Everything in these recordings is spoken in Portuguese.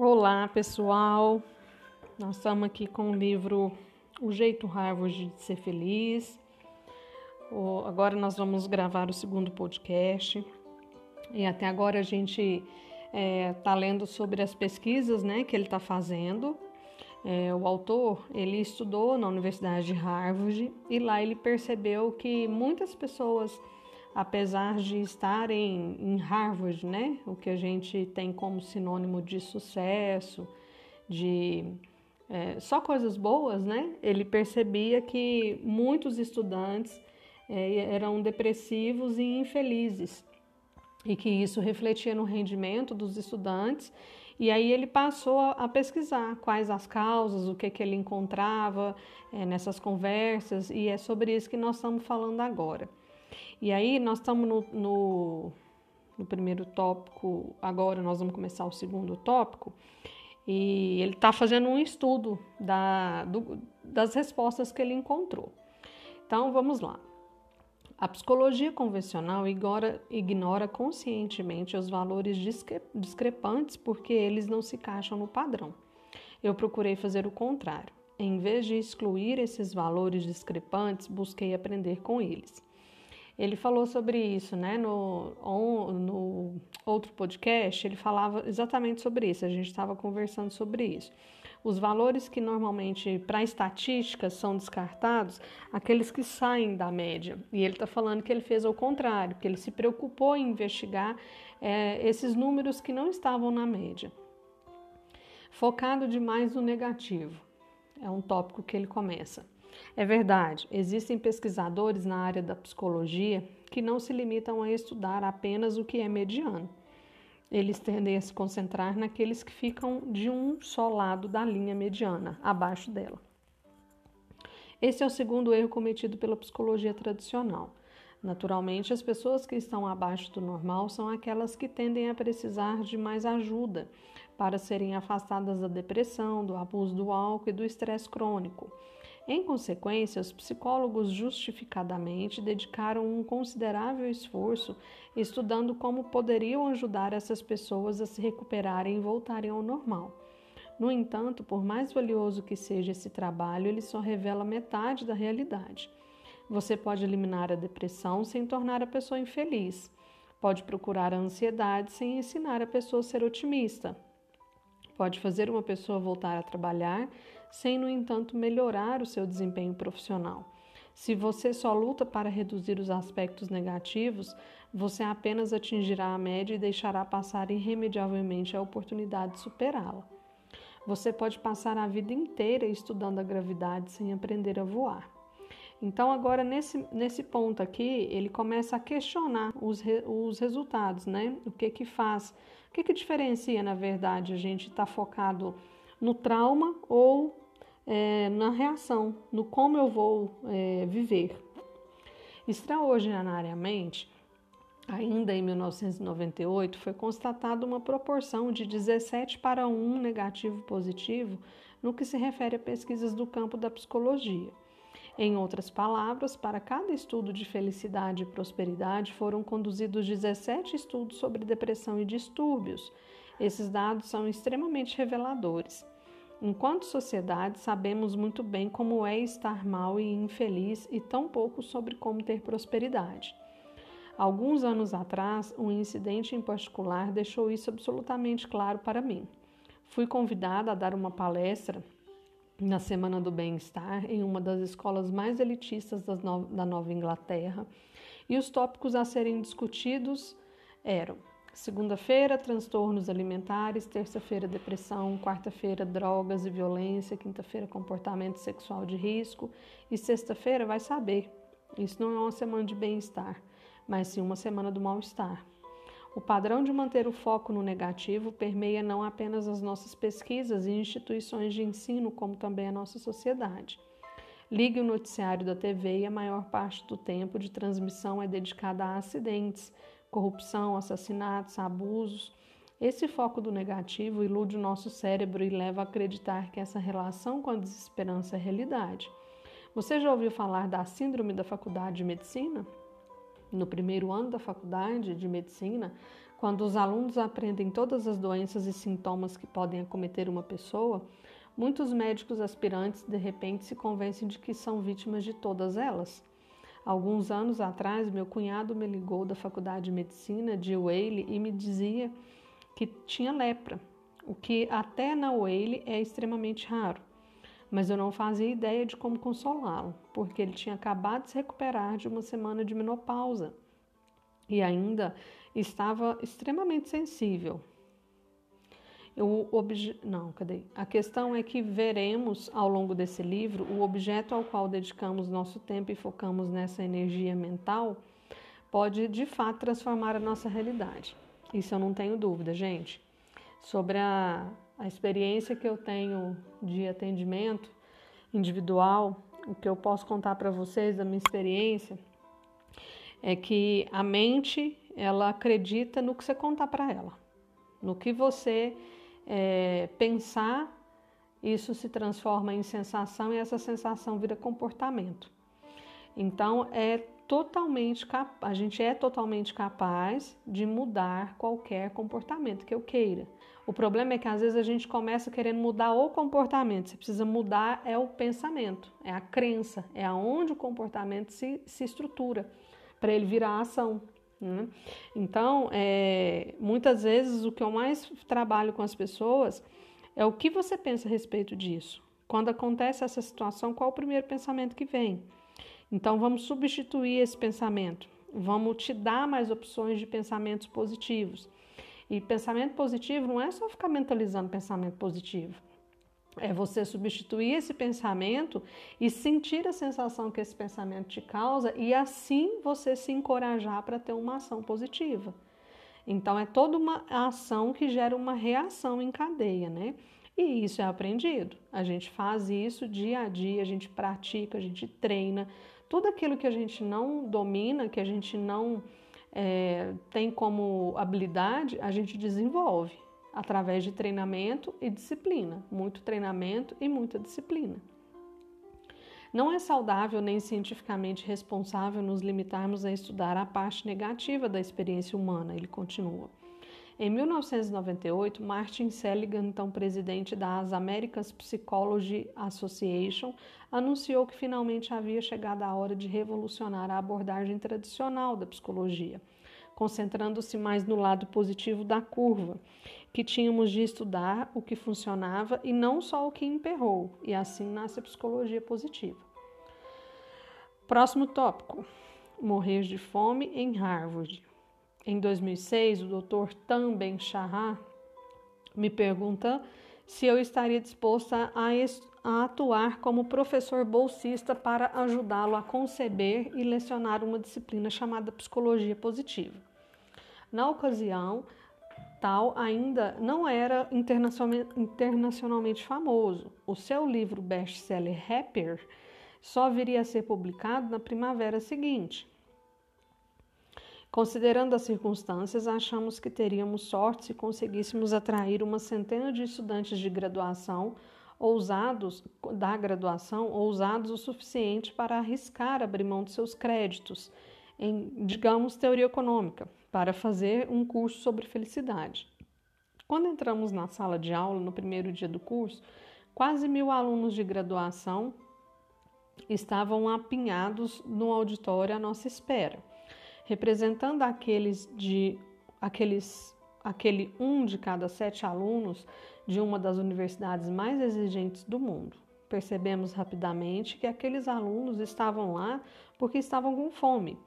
Olá, pessoal. Nós estamos aqui com o livro O Jeito Harvard de Ser Feliz. Agora nós vamos gravar o segundo podcast. E até agora a gente está é, tá lendo sobre as pesquisas né, que ele está fazendo. É, o autor ele estudou na Universidade de Harvard e lá ele percebeu que muitas pessoas apesar de estarem em Harvard, né, o que a gente tem como sinônimo de sucesso, de é, só coisas boas, né? Ele percebia que muitos estudantes é, eram depressivos e infelizes e que isso refletia no rendimento dos estudantes. E aí ele passou a, pesquisar quais as causas, o que, que ele encontrava é, nessas conversas, e é sobre isso que nós estamos falando agora. E aí nós estamos no, no, no primeiro tópico, agora nós vamos começar o segundo tópico, e ele está fazendo um estudo da, do, das respostas que ele encontrou. Então vamos lá. A psicologia convencional ignora, ignora conscientemente os valores discre, discrepantes porque eles não se encaixam no padrão. Eu procurei fazer o contrário. Em vez de excluir esses valores discrepantes, busquei aprender com eles. Ele falou sobre isso, né? No, no outro podcast, ele falava exatamente sobre isso. A gente estava conversando sobre isso. Os valores que normalmente para estatísticas são descartados, aqueles que saem da média. E ele está falando que ele fez ao contrário, que ele se preocupou em investigar é, esses números que não estavam na média. Focado demais no negativo. É um tópico que ele começa. É verdade, existem pesquisadores na área da psicologia que não se limitam a estudar apenas o que é mediano. Eles tendem a se concentrar naqueles que ficam de um só lado da linha mediana, abaixo dela. Esse é o segundo erro cometido pela psicologia tradicional. Naturalmente, as pessoas que estão abaixo do normal são aquelas que tendem a precisar de mais ajuda para serem afastadas da depressão, do abuso do álcool e do estresse crônico. Em consequência, os psicólogos justificadamente dedicaram um considerável esforço estudando como poderiam ajudar essas pessoas a se recuperarem e voltarem ao normal. No entanto, por mais valioso que seja esse trabalho, ele só revela metade da realidade. Você pode eliminar a depressão sem tornar a pessoa infeliz. Pode procurar a ansiedade sem ensinar a pessoa a ser otimista. Pode fazer uma pessoa voltar a trabalhar sem, no entanto, melhorar o seu desempenho profissional. Se você só luta para reduzir os aspectos negativos, você apenas atingirá a média e deixará passar irremediavelmente a oportunidade de superá-la. Você pode passar a vida inteira estudando a gravidade sem aprender a voar. Então, agora nesse, nesse ponto aqui, ele começa a questionar os, re, os resultados, né? O que que faz, o que que diferencia, na verdade, a gente estar tá focado no trauma ou é, na reação, no como eu vou é, viver. Extraordinariamente, ainda em 1998, foi constatada uma proporção de 17 para 1 negativo positivo no que se refere a pesquisas do campo da psicologia. Em outras palavras, para cada estudo de felicidade e prosperidade foram conduzidos 17 estudos sobre depressão e distúrbios. Esses dados são extremamente reveladores. Enquanto sociedade, sabemos muito bem como é estar mal e infeliz e tão pouco sobre como ter prosperidade. Alguns anos atrás, um incidente em particular deixou isso absolutamente claro para mim. Fui convidada a dar uma palestra na Semana do Bem-Estar em uma das escolas mais elitistas da Nova Inglaterra e os tópicos a serem discutidos eram Segunda-feira, transtornos alimentares. Terça-feira, depressão. Quarta-feira, drogas e violência. Quinta-feira, comportamento sexual de risco. E sexta-feira, vai saber. Isso não é uma semana de bem-estar, mas sim uma semana do mal-estar. O padrão de manter o foco no negativo permeia não apenas as nossas pesquisas e instituições de ensino, como também a nossa sociedade. Ligue o noticiário da TV e a maior parte do tempo de transmissão é dedicada a acidentes, corrupção, assassinatos, abusos. Esse foco do negativo ilude o nosso cérebro e leva a acreditar que essa relação com a desesperança é realidade. Você já ouviu falar da síndrome da faculdade de medicina? No primeiro ano da faculdade de medicina, Quando os alunos aprendem todas as doenças e sintomas que podem acometer uma pessoa, muitos médicos aspirantes de repente se convencem de que são vítimas de todas elas. Alguns anos atrás, meu cunhado me ligou da Faculdade de Medicina de Whaley e me dizia que tinha lepra, o que até na Whaley é extremamente raro. Mas eu não fazia ideia de como consolá-lo, porque ele tinha acabado de se recuperar de uma semana de menopausa e ainda estava extremamente sensível. Eu, obje... Não, cadê? A questão é que veremos ao longo desse livro o objeto ao qual dedicamos nosso tempo e focamos nessa energia mental pode de fato transformar a nossa realidade. Isso eu não tenho dúvida, gente. Sobre a, a experiência que eu tenho de atendimento individual, o que eu posso contar para vocês da minha experiência é que a mente ela acredita no que você contar para ela, no que você é, pensar, isso se transforma em sensação e essa sensação vira comportamento. Então é totalmente a gente é totalmente capaz de mudar qualquer comportamento que eu queira. O problema é que às vezes a gente começa querendo mudar o comportamento. Você precisa mudar é o pensamento, é a crença, é aonde o comportamento se, se estrutura para ele virar ação. Né? Então, é, muitas vezes o que eu mais trabalho com as pessoas é o que você pensa a respeito disso. Quando acontece essa situação, qual o primeiro pensamento que vem? Então, vamos substituir esse pensamento. Vamos te dar mais opções de pensamentos positivos. E pensamento positivo não é só ficar mentalizando pensamento positivo. É você substituir esse pensamento e sentir a sensação que esse pensamento te causa e assim você se encorajar para ter uma ação positiva. Então é toda uma ação que gera uma reação em cadeia, né? E isso é aprendido. A gente faz isso dia a dia, a gente pratica, a gente treina. Tudo aquilo que a gente não domina, que a gente não é, tem como habilidade, a gente desenvolve através de treinamento e disciplina, muito treinamento e muita disciplina. Não é saudável nem cientificamente responsável nos limitarmos a estudar a parte negativa da experiência humana, ele continua. Em 1998, Martin Seligman, então presidente da American Psychology Association, anunciou que finalmente havia chegado a hora de revolucionar a abordagem tradicional da psicologia, concentrando-se mais no lado positivo da curva que tínhamos de estudar o que funcionava e não só o que emperrou, e assim nasce a psicologia positiva. Próximo tópico: morrer de fome em Harvard. Em 2006, o Dr. Tam Ben Shahar me pergunta se eu estaria disposta a, a atuar como professor bolsista para ajudá-lo a conceber e lecionar uma disciplina chamada psicologia positiva. Na ocasião, tal ainda não era internacionalmente famoso. O seu livro best-seller Happier só viria a ser publicado na primavera seguinte. Considerando as circunstâncias, achamos que teríamos sorte se conseguíssemos atrair uma centena de estudantes de graduação ousados da graduação ousados o suficiente para arriscar abrir mão de seus créditos em, digamos, teoria econômica para fazer um curso sobre felicidade. Quando entramos na sala de aula no primeiro dia do curso, quase mil alunos de graduação estavam apinhados no auditório à nossa espera, representando aqueles de aqueles aquele um de cada sete alunos de uma das universidades mais exigentes do mundo. Percebemos rapidamente que aqueles alunos estavam lá porque estavam com fome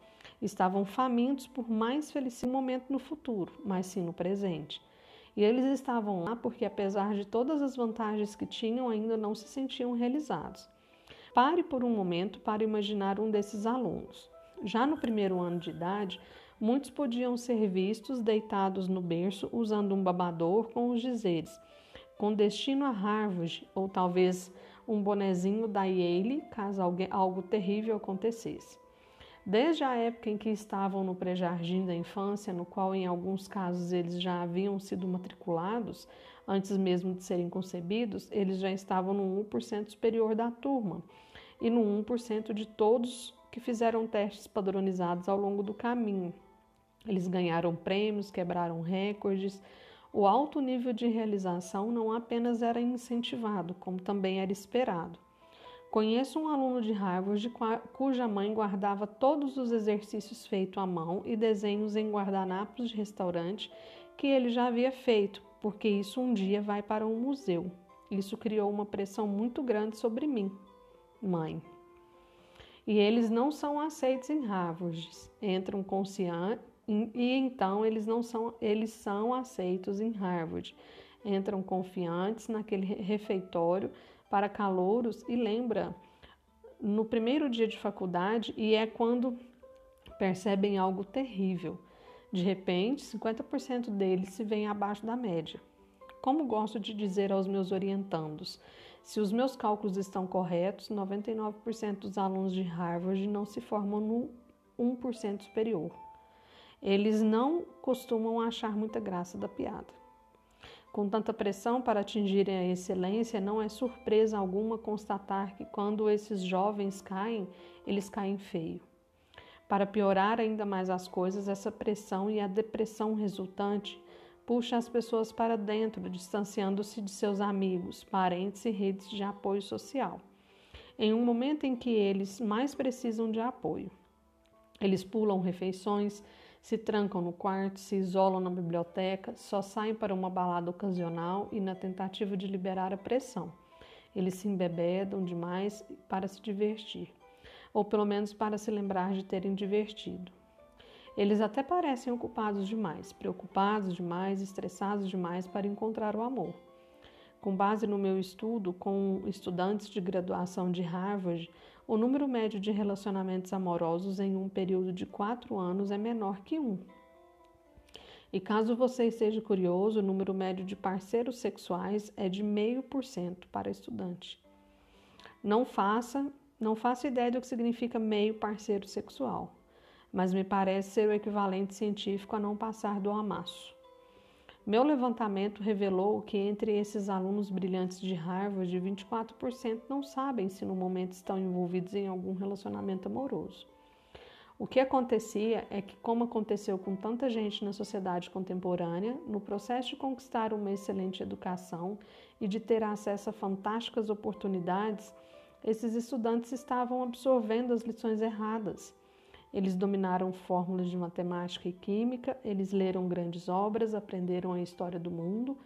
estavam famintos por mais feliz momento no futuro, mas sim no presente. E eles estavam lá porque, apesar de todas as vantagens que tinham, ainda não se sentiam realizados. Pare por um momento para imaginar um desses alunos. Já no primeiro ano de idade, muitos podiam ser vistos deitados no berço usando um babador com os dizeres com destino a Harvard ou talvez um bonezinho da Yale caso algo terrível acontecesse. Desde a época em que estavam no pré-jardim da infância, no qual em alguns casos eles já haviam sido matriculados, antes mesmo de serem concebidos, eles já estavam no 1% superior da turma e no 1% de todos que fizeram testes padronizados ao longo do caminho. Eles ganharam prêmios, quebraram recordes. O alto nível de realização não apenas era incentivado, como também era esperado. Conheço um aluno de Harvard cuja mãe guardava todos os exercícios feitos à mão e desenhos em guardanapos de restaurante que ele já havia feito, porque isso um dia vai para um museu. Isso criou uma pressão muito grande sobre mim, mãe. E eles não são aceitos em Harvard. Entram conscientes e então eles não são, eles são aceitos em Harvard. Entram confiantes naquele refeitório para calouros e lembra no primeiro dia de faculdade e é quando percebem algo terrível. De repente, 50% deles se veem abaixo da média. Como gosto de dizer aos meus orientandos, se os meus cálculos estão corretos, 99% dos alunos de Harvard não se formam no 1% superior. Eles não costumam achar muita graça da piada. Com tanta pressão para atingirem a excelência, não é surpresa alguma constatar que quando esses jovens caem, eles caem feio. Para piorar ainda mais as coisas, essa pressão e a depressão resultante puxa as pessoas para dentro, distanciando-se de seus amigos, parentes e redes de apoio social. Em um momento em que eles mais precisam de apoio. Eles pulam refeições, se trancam no quarto, se isolam na biblioteca, só saem para uma balada ocasional e na tentativa de liberar a pressão. Eles se embebedam demais para se divertir, ou pelo menos para se lembrar de terem divertido. Eles até parecem ocupados demais, preocupados demais, estressados demais para encontrar o amor. Com base no meu estudo com estudantes de graduação de Harvard, o número médio de relacionamentos amorosos em um período de quatro anos é menor que um. E caso você esteja curioso, o número médio de parceiros sexuais é de meio por cento para estudante. Não faça, não faça ideia do que significa meio parceiro sexual mas me parece ser o equivalente científico a não passar do amasso. Meu levantamento revelou que entre esses alunos brilhantes de Harvard, 24% não sabem se no momento estão envolvidos em algum relacionamento amoroso. O que acontecia é que, como aconteceu com tanta gente na sociedade contemporânea, no processo de conquistar uma excelente educação e de ter acesso a fantásticas oportunidades, esses estudantes estavam absorvendo as lições erradas eles dominaram fórmulas de matemática e química, eles leram grandes obras, aprenderam a história do mundo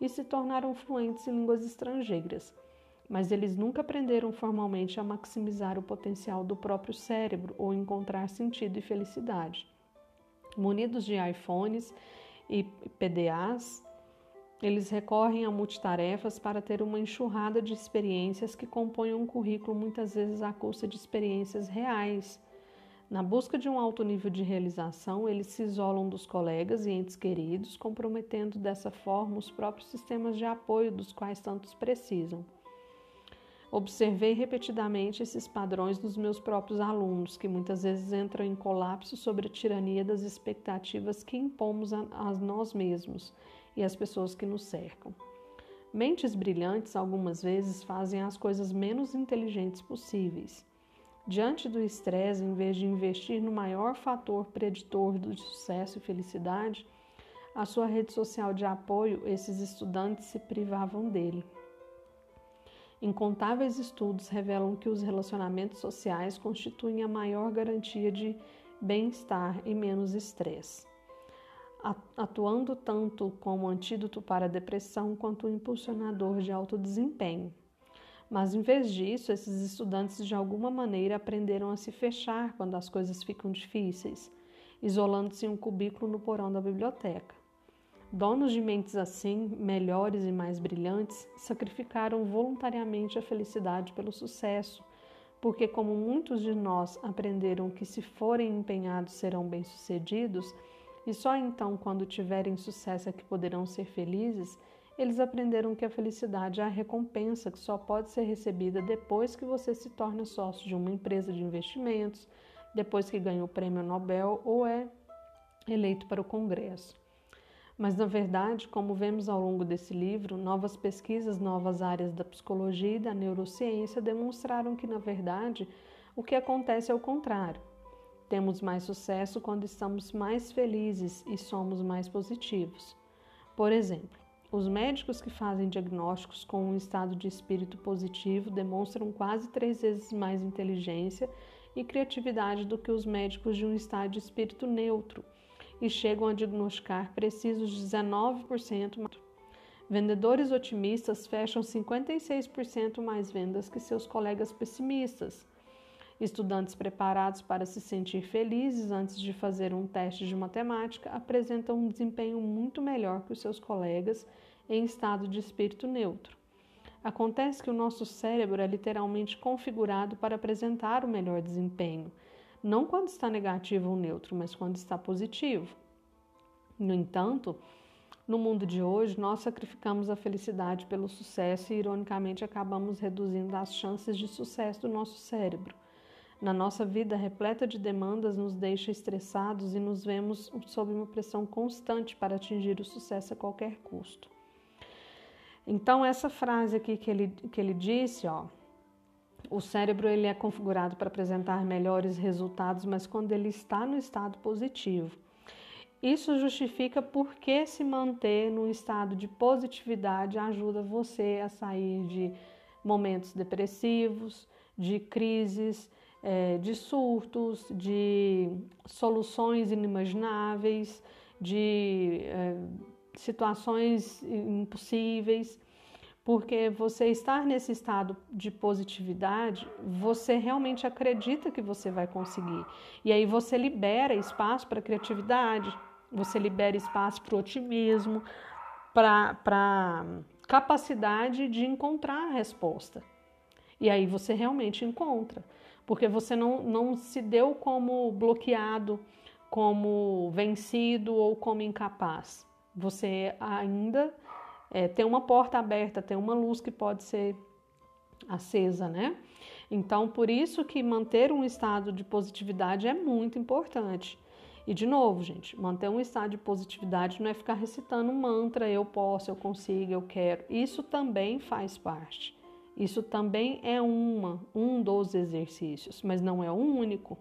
e se tornaram fluentes em línguas estrangeiras. Mas eles nunca aprenderam formalmente a maximizar o potencial do próprio cérebro ou encontrar sentido e felicidade. Munidos de iPhones e PDAs, eles recorrem a multitarefas para ter uma enxurrada de experiências que compõem um currículo muitas vezes à custa de experiências reais na busca de um alto nível de realização, eles se isolam dos colegas e entes queridos, comprometendo dessa forma os próprios sistemas de apoio dos quais tantos precisam. Observei repetidamente esses padrões nos meus próprios alunos, que muitas vezes entram em colapso sobre a tirania das expectativas que impomos a, a nós mesmos e às pessoas que nos cercam. Mentes brilhantes, algumas vezes, fazem as coisas menos inteligentes possíveis. Diante do estresse, em vez de investir no maior fator preditor do sucesso e felicidade, a sua rede social de apoio, esses estudantes se privavam dele. Incontáveis estudos revelam que os relacionamentos sociais constituem a maior garantia de bem-estar e menos estresse, atuando tanto como antídoto para a depressão quanto impulsionador de alto desempenho. Mas em vez disso, esses estudantes de alguma maneira aprenderam a se fechar quando as coisas ficam difíceis, isolando-se em um cubículo no porão da biblioteca. Donos de mentes assim, melhores e mais brilhantes, sacrificaram voluntariamente a felicidade pelo sucesso, porque, como muitos de nós aprenderam que, se forem empenhados, serão bem-sucedidos, e só então, quando tiverem sucesso, é que poderão ser felizes, eles aprenderam que a felicidade é a recompensa que só pode ser recebida depois que você se torna sócio de uma empresa de investimentos, depois que ganha o prêmio Nobel ou é eleito para o Congresso. Mas, na verdade, como vemos ao longo desse livro, novas pesquisas, novas áreas da psicologia e da neurociência demonstraram que, na verdade, o que acontece é o contrário. Temos mais sucesso quando estamos mais felizes e somos mais positivos. Por exemplo, os médicos que fazem diagnósticos com um estado de espírito positivo demonstram quase três vezes mais inteligência e criatividade do que os médicos de um estado de espírito neutro e chegam a diagnosticar precisos 19%. Vendedores otimistas fecham 56% mais vendas que seus colegas pessimistas. Estudantes preparados para se sentir felizes antes de fazer um teste de matemática apresentam um desempenho muito melhor que os seus colegas em estado de espírito neutro. Acontece que o nosso cérebro é literalmente configurado para apresentar o melhor desempenho, não quando está negativo ou neutro, mas quando está positivo. No entanto, no mundo de hoje, nós sacrificamos a felicidade pelo sucesso e, ironicamente, acabamos reduzindo as chances de sucesso do nosso cérebro. Na nossa vida repleta de demandas, nos deixa estressados e nos vemos sob uma pressão constante para atingir o sucesso a qualquer custo. Então, essa frase aqui que ele, que ele disse, ó, o cérebro ele é configurado para apresentar melhores resultados, mas quando ele está no estado positivo. Isso justifica porque se manter no estado de positividade ajuda você a sair de momentos depressivos, de crises, é, de surtos, de soluções inimagináveis, de é, situações impossíveis, porque você estar nesse estado de positividade, você realmente acredita que você vai conseguir. E aí você libera espaço para criatividade, você libera espaço para o otimismo, para capacidade de encontrar a resposta. E aí você realmente encontra, porque você não, não se deu como bloqueado, como vencido ou como incapaz. Você ainda é, tem uma porta aberta, tem uma luz que pode ser acesa, né? Então, por isso que manter um estado de positividade é muito importante. E de novo, gente, manter um estado de positividade não é ficar recitando um mantra, eu posso, eu consigo, eu quero. Isso também faz parte. Isso também é uma, um dos exercícios, mas não é o único.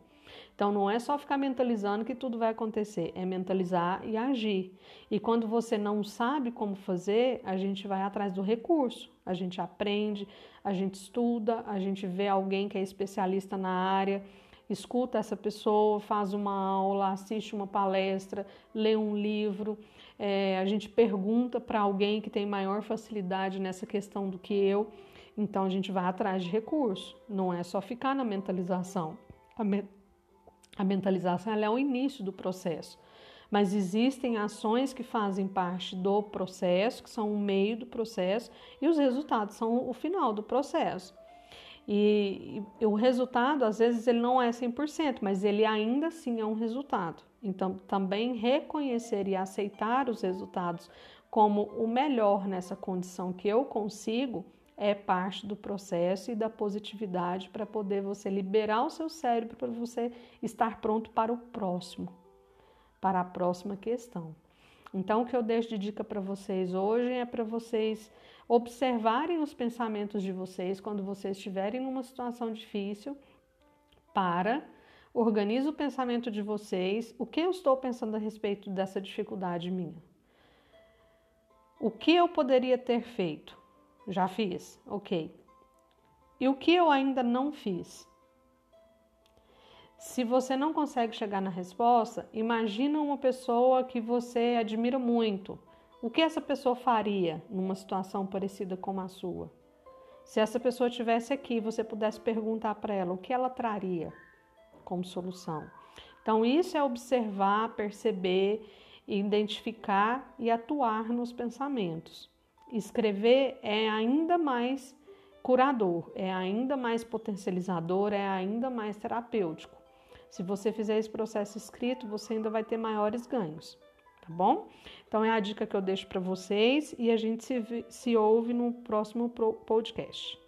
Então não é só ficar mentalizando que tudo vai acontecer, é mentalizar e agir. E quando você não sabe como fazer, a gente vai atrás do recurso. A gente aprende, a gente estuda, a gente vê alguém que é especialista na área escuta essa pessoa, faz uma aula, assiste uma palestra, lê um livro. É, a gente pergunta para alguém que tem maior facilidade nessa questão do que eu. Então a gente vai atrás de recurso. Não é só ficar na mentalização. A, me a mentalização é o início do processo. Mas existem ações que fazem parte do processo, que são o meio do processo, e os resultados são o final do processo. E, e, o resultado, às vezes, ele não é 100%, mas ele ainda assim é um resultado. Então, também reconhecer e aceitar os resultados como o melhor nessa condição que eu consigo é parte do processo e da positividade para poder você liberar o seu cérebro para você estar pronto para o próximo, para a próxima questão. Então, o que eu deixo de dica para vocês hoje é para vocês observarem os pensamentos de vocês quando vocês estiverem numa situação difícil, para organize o pensamento de vocês, o que eu estou pensando a respeito dessa dificuldade minha. O que eu poderia ter feito? Já fiz, ok. E o que eu ainda não fiz? Se você não consegue chegar na resposta, imagina uma pessoa que você admira muito o que essa pessoa faria numa situação parecida com a sua? Se essa pessoa estivesse aqui, você pudesse perguntar para ela o que ela traria como solução. Então, isso é observar, perceber, identificar e atuar nos pensamentos. Escrever é ainda mais curador, é ainda mais potencializador, é ainda mais terapêutico. Se você fizer esse processo escrito, você ainda vai ter maiores ganhos tá bom? Então é a dica que eu deixo para vocês e a gente se, se ouve no próximo podcast.